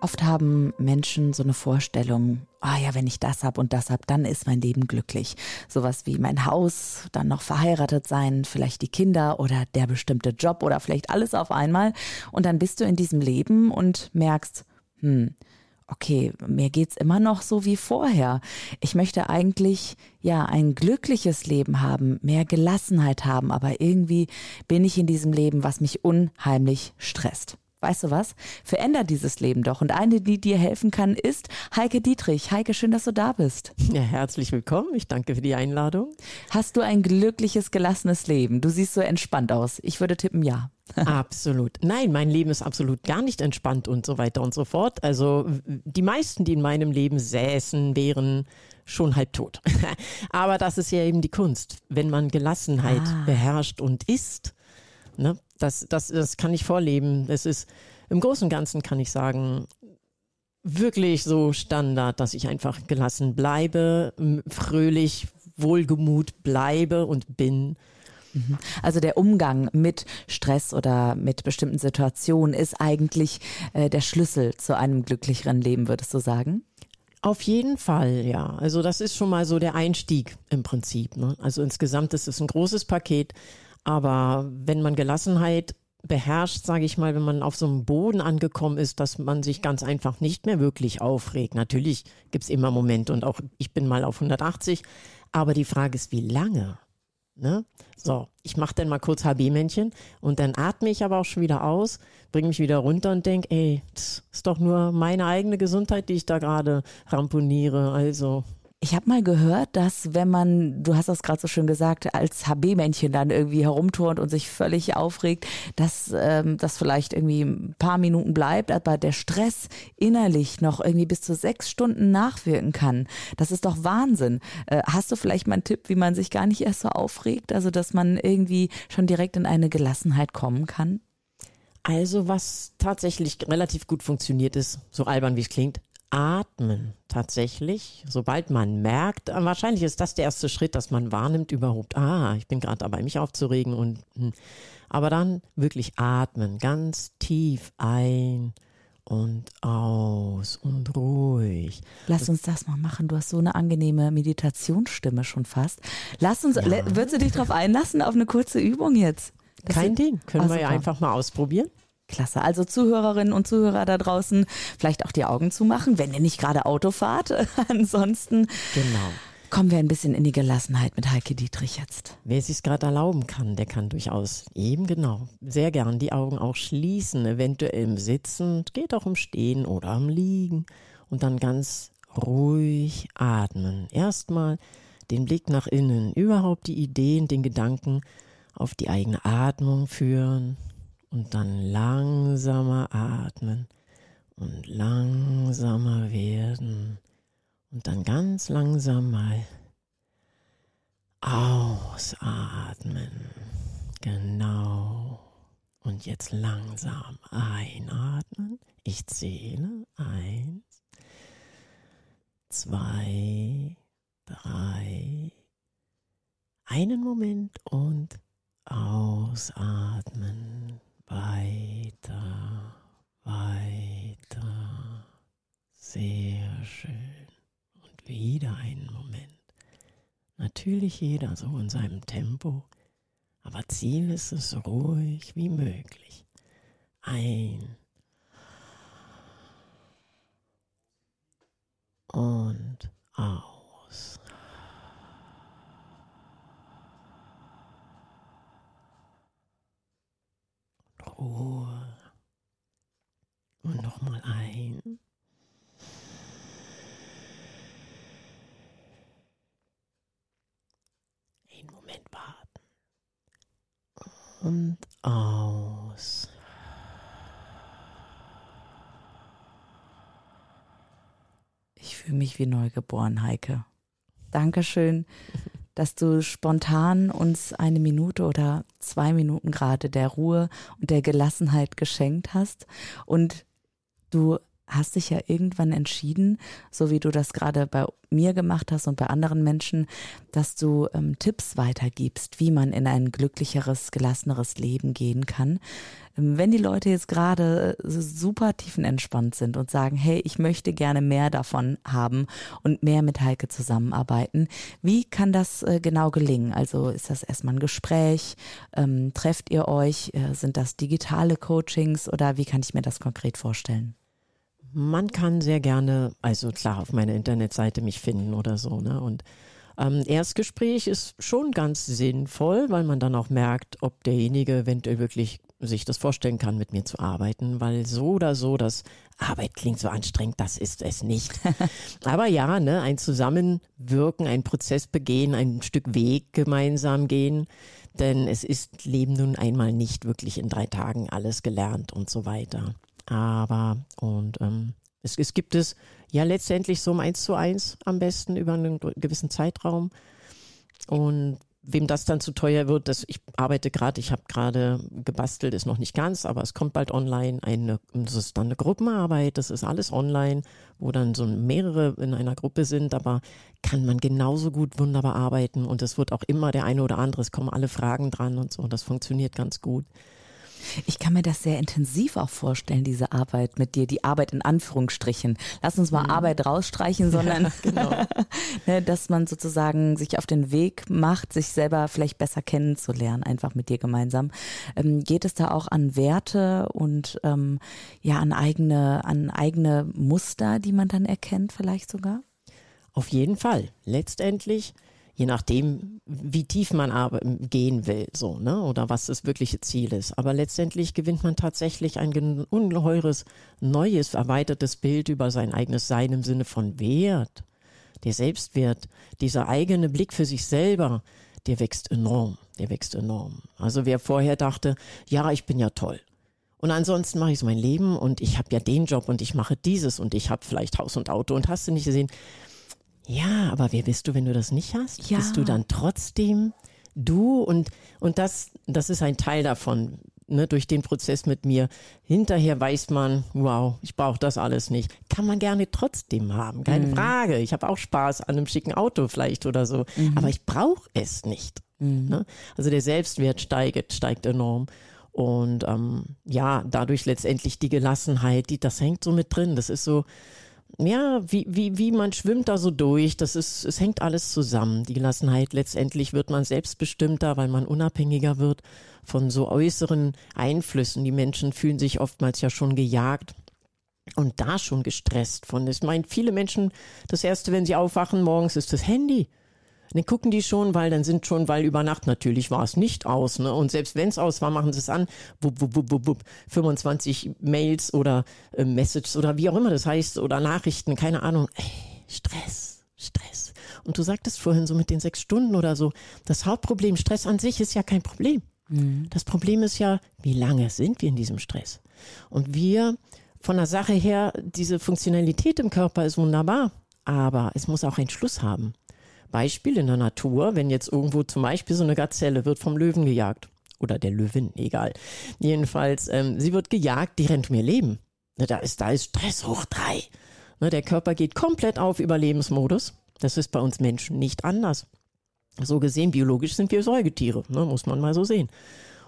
Oft haben Menschen so eine Vorstellung, ah ja, wenn ich das hab und das hab, dann ist mein Leben glücklich. Sowas wie mein Haus, dann noch verheiratet sein, vielleicht die Kinder oder der bestimmte Job oder vielleicht alles auf einmal. Und dann bist du in diesem Leben und merkst, hm, okay, mir geht's immer noch so wie vorher. Ich möchte eigentlich ja ein glückliches Leben haben, mehr Gelassenheit haben, aber irgendwie bin ich in diesem Leben, was mich unheimlich stresst. Weißt du was? Veränder dieses Leben doch. Und eine, die dir helfen kann, ist Heike Dietrich. Heike, schön, dass du da bist. Ja, herzlich willkommen. Ich danke für die Einladung. Hast du ein glückliches, gelassenes Leben? Du siehst so entspannt aus. Ich würde tippen, ja. absolut. Nein, mein Leben ist absolut gar nicht entspannt und so weiter und so fort. Also die meisten, die in meinem Leben säßen, wären schon halb tot. Aber das ist ja eben die Kunst. Wenn man Gelassenheit ah. beherrscht und ist, ne, das, das, das kann ich vorleben. Es ist im Großen und Ganzen kann ich sagen, wirklich so Standard, dass ich einfach gelassen bleibe, fröhlich, wohlgemut bleibe und bin. Mhm. Also der Umgang mit Stress oder mit bestimmten Situationen ist eigentlich äh, der Schlüssel zu einem glücklicheren Leben, würdest du sagen? Auf jeden Fall, ja. Also das ist schon mal so der Einstieg im Prinzip. Ne? Also insgesamt ist es ein großes Paket. Aber wenn man Gelassenheit beherrscht, sage ich mal, wenn man auf so einem Boden angekommen ist, dass man sich ganz einfach nicht mehr wirklich aufregt. Natürlich gibt es immer Momente und auch ich bin mal auf 180, aber die Frage ist, wie lange? Ne? So, ich mache dann mal kurz HB-Männchen und dann atme ich aber auch schon wieder aus, bringe mich wieder runter und denke, ey, das ist doch nur meine eigene Gesundheit, die ich da gerade ramponiere. Also ich habe mal gehört, dass wenn man, du hast das gerade so schön gesagt, als HB-Männchen dann irgendwie herumturnt und sich völlig aufregt, dass ähm, das vielleicht irgendwie ein paar Minuten bleibt, aber der Stress innerlich noch irgendwie bis zu sechs Stunden nachwirken kann. Das ist doch Wahnsinn. Äh, hast du vielleicht mal einen Tipp, wie man sich gar nicht erst so aufregt? Also, dass man irgendwie schon direkt in eine Gelassenheit kommen kann? Also, was tatsächlich relativ gut funktioniert ist, so albern wie es klingt, Atmen tatsächlich, sobald man merkt, äh, wahrscheinlich ist das der erste Schritt, dass man wahrnimmt überhaupt, ah, ich bin gerade dabei, mich aufzuregen und, hm. aber dann wirklich atmen, ganz tief ein und aus und ruhig. Lass uns das mal machen. Du hast so eine angenehme Meditationsstimme schon fast. Lass uns, ja. würdest du dich darauf einlassen auf eine kurze Übung jetzt? Das Kein Ding, können oh, wir ja einfach mal ausprobieren. Klasse. Also Zuhörerinnen und Zuhörer da draußen, vielleicht auch die Augen zumachen, wenn ihr nicht gerade Auto fahrt. Ansonsten genau. kommen wir ein bisschen in die Gelassenheit mit Heike Dietrich jetzt. Wer es sich gerade erlauben kann, der kann durchaus eben genau sehr gern die Augen auch schließen, eventuell im Sitzen, geht auch im Stehen oder am Liegen und dann ganz ruhig atmen. Erstmal den Blick nach innen, überhaupt die Ideen, den Gedanken auf die eigene Atmung führen und dann langsamer atmen und langsamer werden und dann ganz langsam mal ausatmen. Genau. Und jetzt langsam einatmen. Ich zähle. Eins, zwei, drei. Einen Moment und ausatmen weiter, weiter. Sehr schön. Und wieder einen Moment. Natürlich jeder so in seinem Tempo, aber Ziel ist es ruhig wie möglich. Ein und aus. Ruhe. Und nochmal ein. Einen Moment warten. Und aus. Ich fühle mich wie neugeboren, Heike. Dankeschön dass du spontan uns eine Minute oder zwei Minuten gerade der Ruhe und der Gelassenheit geschenkt hast und du hast dich ja irgendwann entschieden, so wie du das gerade bei mir gemacht hast und bei anderen Menschen, dass du ähm, Tipps weitergibst, wie man in ein glücklicheres, gelasseneres Leben gehen kann. Ähm, wenn die Leute jetzt gerade äh, super tiefenentspannt sind und sagen, hey, ich möchte gerne mehr davon haben und mehr mit Heike zusammenarbeiten, wie kann das äh, genau gelingen? Also ist das erstmal ein Gespräch? Ähm, trefft ihr euch? Äh, sind das digitale Coachings oder wie kann ich mir das konkret vorstellen? Man kann sehr gerne, also klar, auf meiner Internetseite mich finden oder so. Ne? Und ähm, Erstgespräch ist schon ganz sinnvoll, weil man dann auch merkt, ob derjenige eventuell wirklich sich das vorstellen kann, mit mir zu arbeiten, weil so oder so, das Arbeit klingt so anstrengend, das ist es nicht. Aber ja, ne, ein Zusammenwirken, ein Prozess begehen, ein Stück Weg gemeinsam gehen, denn es ist Leben nun einmal nicht wirklich in drei Tagen alles gelernt und so weiter. Aber und ähm, es, es gibt es ja letztendlich so um eins zu eins am besten über einen gewissen Zeitraum. Und wem das dann zu teuer wird, das, ich arbeite gerade, ich habe gerade gebastelt, ist noch nicht ganz, aber es kommt bald online. Eine, das ist dann eine Gruppenarbeit, das ist alles online, wo dann so mehrere in einer Gruppe sind, aber kann man genauso gut wunderbar arbeiten und es wird auch immer der eine oder andere, es kommen alle Fragen dran und so, das funktioniert ganz gut. Ich kann mir das sehr intensiv auch vorstellen, diese Arbeit mit dir, die Arbeit in Anführungsstrichen. Lass uns mal mhm. Arbeit rausstreichen, sondern ja, genau. ne, dass man sozusagen sich auf den Weg macht, sich selber vielleicht besser kennenzulernen, einfach mit dir gemeinsam. Ähm, geht es da auch an Werte und ähm, ja an eigene, an eigene Muster, die man dann erkennt, vielleicht sogar? Auf jeden Fall. Letztendlich je nachdem, wie tief man gehen will, so, ne, oder was das wirkliche Ziel ist. Aber letztendlich gewinnt man tatsächlich ein ungeheures, neues, erweitertes Bild über sein eigenes Sein im Sinne von Wert. Der Selbstwert, dieser eigene Blick für sich selber, der wächst enorm, der wächst enorm. Also wer vorher dachte, ja, ich bin ja toll, und ansonsten mache ich so mein Leben und ich habe ja den Job und ich mache dieses und ich habe vielleicht Haus und Auto und hast du nicht gesehen, ja, aber wer bist du, wenn du das nicht hast? Ja. Bist du dann trotzdem du? Und, und das, das ist ein Teil davon, ne, durch den Prozess mit mir. Hinterher weiß man, wow, ich brauche das alles nicht. Kann man gerne trotzdem haben, keine mhm. Frage. Ich habe auch Spaß an einem schicken Auto vielleicht oder so, mhm. aber ich brauche es nicht. Mhm. Ne? Also der Selbstwert steigt, steigt enorm. Und ähm, ja, dadurch letztendlich die Gelassenheit, die, das hängt so mit drin. Das ist so, ja, wie, wie, wie man schwimmt da so durch. Das ist, es hängt alles zusammen. Die Gelassenheit, letztendlich wird man selbstbestimmter, weil man unabhängiger wird von so äußeren Einflüssen. Die Menschen fühlen sich oftmals ja schon gejagt und da schon gestresst von. Ich meine, viele Menschen, das erste, wenn sie aufwachen morgens, ist das Handy. Dann gucken die schon, weil dann sind schon, weil über Nacht natürlich war es nicht aus. Ne? Und selbst wenn es aus war, machen sie es an. Wupp, wupp, wupp, wupp, 25 Mails oder äh, Messages oder wie auch immer das heißt oder Nachrichten, keine Ahnung. Ey, Stress, Stress. Und du sagtest vorhin so mit den sechs Stunden oder so, das Hauptproblem, Stress an sich ist ja kein Problem. Mhm. Das Problem ist ja, wie lange sind wir in diesem Stress? Und wir von der Sache her, diese Funktionalität im Körper ist wunderbar, aber es muss auch einen Schluss haben. Beispiel in der Natur, wenn jetzt irgendwo zum Beispiel so eine Gazelle wird vom Löwen gejagt oder der Löwin, egal. Jedenfalls, ähm, sie wird gejagt, die rennt mir Leben. Ne, da ist, da ist Stress hoch drei. Ne, der Körper geht komplett auf Überlebensmodus. Das ist bei uns Menschen nicht anders. So gesehen, biologisch sind wir Säugetiere, ne, muss man mal so sehen.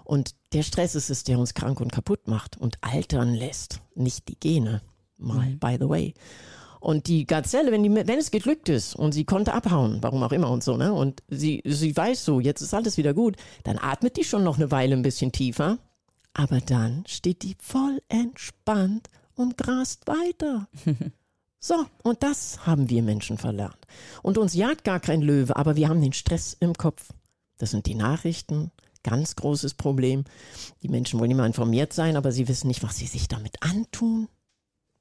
Und der Stress ist es, der uns krank und kaputt macht und altern lässt, nicht die Gene. Mal, mhm. by the way. Und die Gazelle, wenn, die, wenn es geglückt ist und sie konnte abhauen, warum auch immer und so, ne? Und sie, sie weiß so, jetzt ist alles wieder gut, dann atmet die schon noch eine Weile ein bisschen tiefer. Aber dann steht die voll entspannt und grast weiter. So, und das haben wir Menschen verlernt. Und uns jagt gar kein Löwe, aber wir haben den Stress im Kopf. Das sind die Nachrichten, ganz großes Problem. Die Menschen wollen immer informiert sein, aber sie wissen nicht, was sie sich damit antun.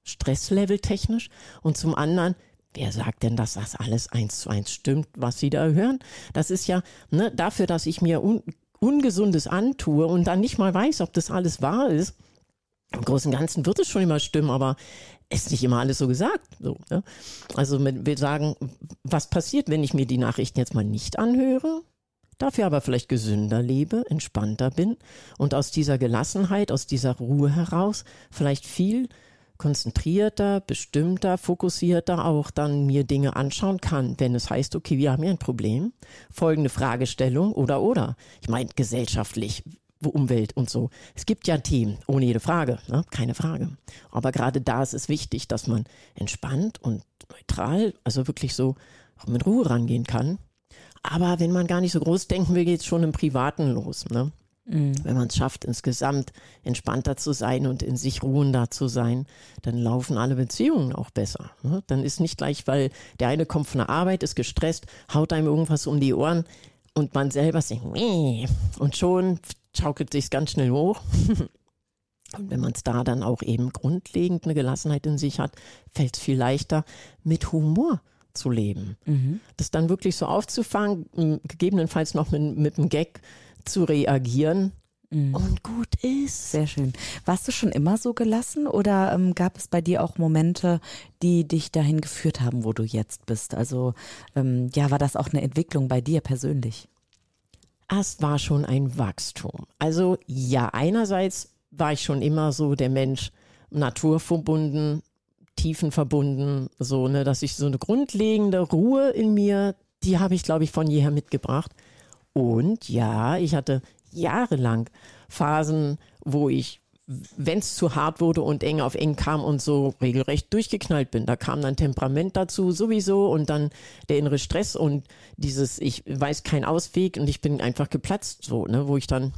Stresslevel technisch und zum anderen, wer sagt denn, dass das alles eins zu eins stimmt, was Sie da hören? Das ist ja ne, dafür, dass ich mir un Ungesundes antue und dann nicht mal weiß, ob das alles wahr ist. im Großen und Ganzen wird es schon immer stimmen, aber ist nicht immer alles so gesagt. So, ne? Also wir sagen, was passiert, wenn ich mir die Nachrichten jetzt mal nicht anhöre? dafür aber vielleicht gesünder lebe, entspannter bin und aus dieser Gelassenheit, aus dieser Ruhe heraus vielleicht viel konzentrierter, bestimmter, fokussierter auch dann mir Dinge anschauen kann, wenn es heißt, okay, wir haben hier ein Problem, folgende Fragestellung oder oder. Ich meine gesellschaftlich, Umwelt und so. Es gibt ja Themen, ohne jede Frage, ne? keine Frage. Aber gerade da ist es wichtig, dass man entspannt und neutral, also wirklich so mit Ruhe rangehen kann aber wenn man gar nicht so groß denken will, geht es schon im Privaten los. Ne? Mhm. Wenn man es schafft, insgesamt entspannter zu sein und in sich ruhender zu sein, dann laufen alle Beziehungen auch besser. Ne? Dann ist nicht gleich, weil der eine kommt von der Arbeit, ist gestresst, haut einem irgendwas um die Ohren und man selber Meh. und schon schaukelt sich ganz schnell hoch. Und wenn man es da dann auch eben grundlegend eine Gelassenheit in sich hat, fällt es viel leichter, mit Humor zu leben. Mhm. Das dann wirklich so aufzufangen, gegebenenfalls noch mit, mit einem Gag zu reagieren. Mhm. Und gut ist. Sehr schön. Warst du schon immer so gelassen oder ähm, gab es bei dir auch Momente, die dich dahin geführt haben, wo du jetzt bist? Also ähm, ja, war das auch eine Entwicklung bei dir persönlich? Es war schon ein Wachstum. Also ja, einerseits war ich schon immer so der Mensch naturverbunden, Tiefen verbunden, so, ne, dass ich so eine grundlegende Ruhe in mir, die habe ich, glaube ich, von jeher mitgebracht. Und ja, ich hatte jahrelang Phasen, wo ich, wenn es zu hart wurde und eng auf eng kam und so regelrecht durchgeknallt bin. Da kam dann Temperament dazu sowieso und dann der innere Stress und dieses, ich weiß keinen Ausweg und ich bin einfach geplatzt, so, ne, wo ich dann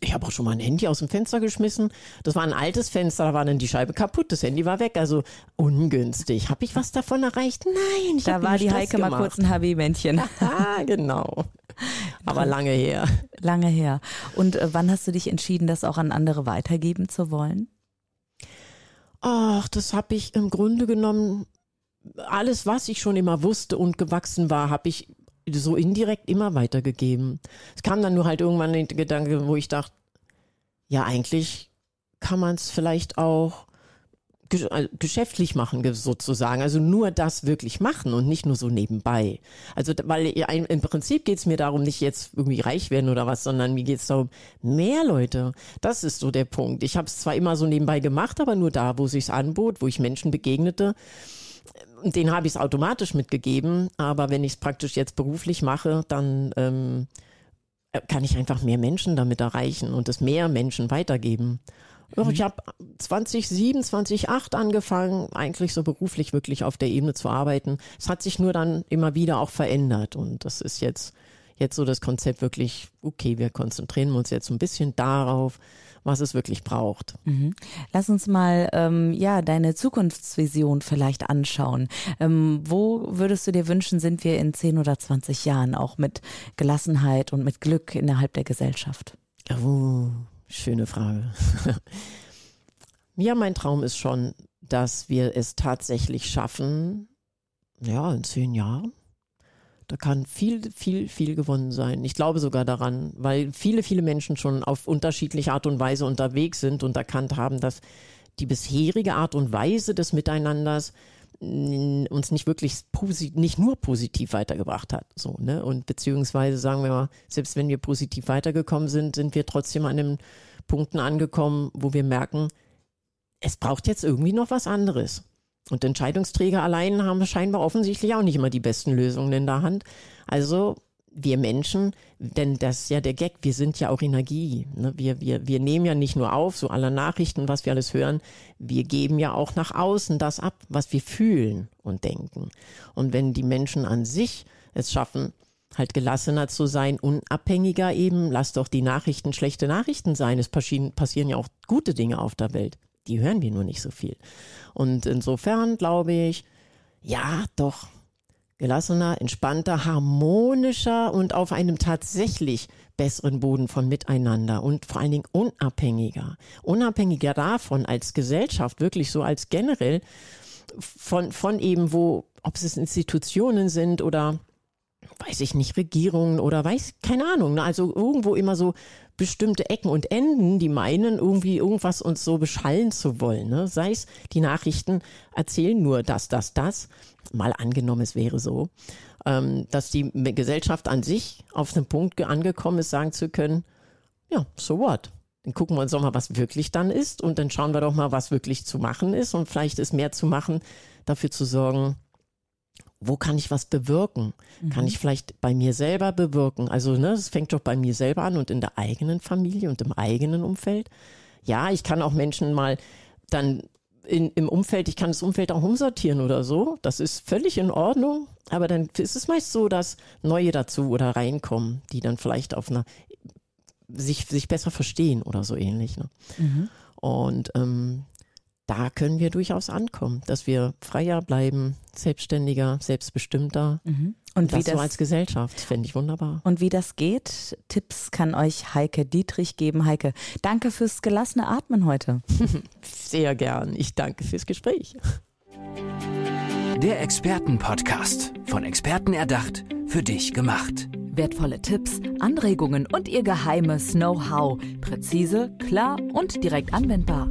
ich habe auch schon mal ein Handy aus dem Fenster geschmissen. Das war ein altes Fenster, da war dann die Scheibe kaputt, das Handy war weg. Also ungünstig. Habe ich was davon erreicht? Nein. Ich da war die Stress Heike gemacht. mal kurz ein HB-Männchen. Ah, genau. Aber lange her. Lange her. Und äh, wann hast du dich entschieden, das auch an andere weitergeben zu wollen? Ach, das habe ich im Grunde genommen alles, was ich schon immer wusste und gewachsen war, habe ich so indirekt immer weitergegeben. Es kam dann nur halt irgendwann der Gedanke, wo ich dachte, ja, eigentlich kann man es vielleicht auch geschäftlich machen sozusagen, also nur das wirklich machen und nicht nur so nebenbei. Also weil im Prinzip geht es mir darum, nicht jetzt irgendwie reich werden oder was, sondern mir geht es darum, mehr Leute. Das ist so der Punkt. Ich habe es zwar immer so nebenbei gemacht, aber nur da, wo sich's anbot, wo ich Menschen begegnete den habe ich es automatisch mitgegeben, aber wenn ich es praktisch jetzt beruflich mache, dann ähm, kann ich einfach mehr Menschen damit erreichen und es mehr Menschen weitergeben. Mhm. Ich habe 2007, 2008 angefangen, eigentlich so beruflich wirklich auf der Ebene zu arbeiten. Es hat sich nur dann immer wieder auch verändert und das ist jetzt jetzt so das Konzept wirklich, okay, wir konzentrieren uns jetzt ein bisschen darauf, was es wirklich braucht. Mhm. Lass uns mal ähm, ja deine Zukunftsvision vielleicht anschauen. Ähm, wo würdest du dir wünschen, sind wir in 10 oder 20 Jahren auch mit Gelassenheit und mit Glück innerhalb der Gesellschaft? Oh, schöne Frage. ja, mein Traum ist schon, dass wir es tatsächlich schaffen, ja, in zehn Jahren, da kann viel, viel, viel gewonnen sein. Ich glaube sogar daran, weil viele, viele Menschen schon auf unterschiedliche Art und Weise unterwegs sind und erkannt haben, dass die bisherige Art und Weise des Miteinanders uns nicht wirklich nicht nur positiv weitergebracht hat, so, ne? Und beziehungsweise sagen wir mal, selbst wenn wir positiv weitergekommen sind, sind wir trotzdem an den Punkten angekommen, wo wir merken, es braucht jetzt irgendwie noch was anderes. Und Entscheidungsträger allein haben scheinbar offensichtlich auch nicht immer die besten Lösungen in der Hand. Also wir Menschen, denn das ist ja der Gag, wir sind ja auch Energie. Ne? Wir, wir, wir nehmen ja nicht nur auf, so alle Nachrichten, was wir alles hören, wir geben ja auch nach außen das ab, was wir fühlen und denken. Und wenn die Menschen an sich es schaffen, halt gelassener zu sein, unabhängiger eben, lass doch die Nachrichten schlechte Nachrichten sein. Es passieren, passieren ja auch gute Dinge auf der Welt. Die hören wir nur nicht so viel. Und insofern glaube ich, ja, doch, gelassener, entspannter, harmonischer und auf einem tatsächlich besseren Boden von Miteinander und vor allen Dingen unabhängiger. Unabhängiger davon als Gesellschaft, wirklich so als generell von, von eben wo, ob es Institutionen sind oder weiß ich nicht, Regierungen oder weiß, keine Ahnung. Ne? Also irgendwo immer so bestimmte Ecken und Enden, die meinen, irgendwie irgendwas uns so beschallen zu wollen. Ne? Sei es, die Nachrichten erzählen nur das, das, das. Mal angenommen, es wäre so, ähm, dass die Gesellschaft an sich auf den Punkt angekommen ist, sagen zu können, ja, so what? Dann gucken wir uns doch mal, was wirklich dann ist und dann schauen wir doch mal, was wirklich zu machen ist und vielleicht ist mehr zu machen, dafür zu sorgen, wo kann ich was bewirken? Mhm. Kann ich vielleicht bei mir selber bewirken? Also, ne, es fängt doch bei mir selber an und in der eigenen Familie und im eigenen Umfeld. Ja, ich kann auch Menschen mal dann in, im Umfeld, ich kann das Umfeld auch umsortieren oder so. Das ist völlig in Ordnung. Aber dann ist es meist so, dass neue dazu oder reinkommen, die dann vielleicht auf einer sich, sich besser verstehen oder so ähnlich. Ne? Mhm. Und ähm, da können wir durchaus ankommen, dass wir freier bleiben, selbstständiger, selbstbestimmter. Mhm. Und das, wie das so als Gesellschaft, fände ich wunderbar. Und wie das geht, Tipps kann euch Heike Dietrich geben. Heike, danke fürs gelassene Atmen heute. Sehr gern. Ich danke fürs Gespräch. Der Expertenpodcast. Von Experten erdacht, für dich gemacht. Wertvolle Tipps, Anregungen und ihr geheimes Know-how. Präzise, klar und direkt anwendbar.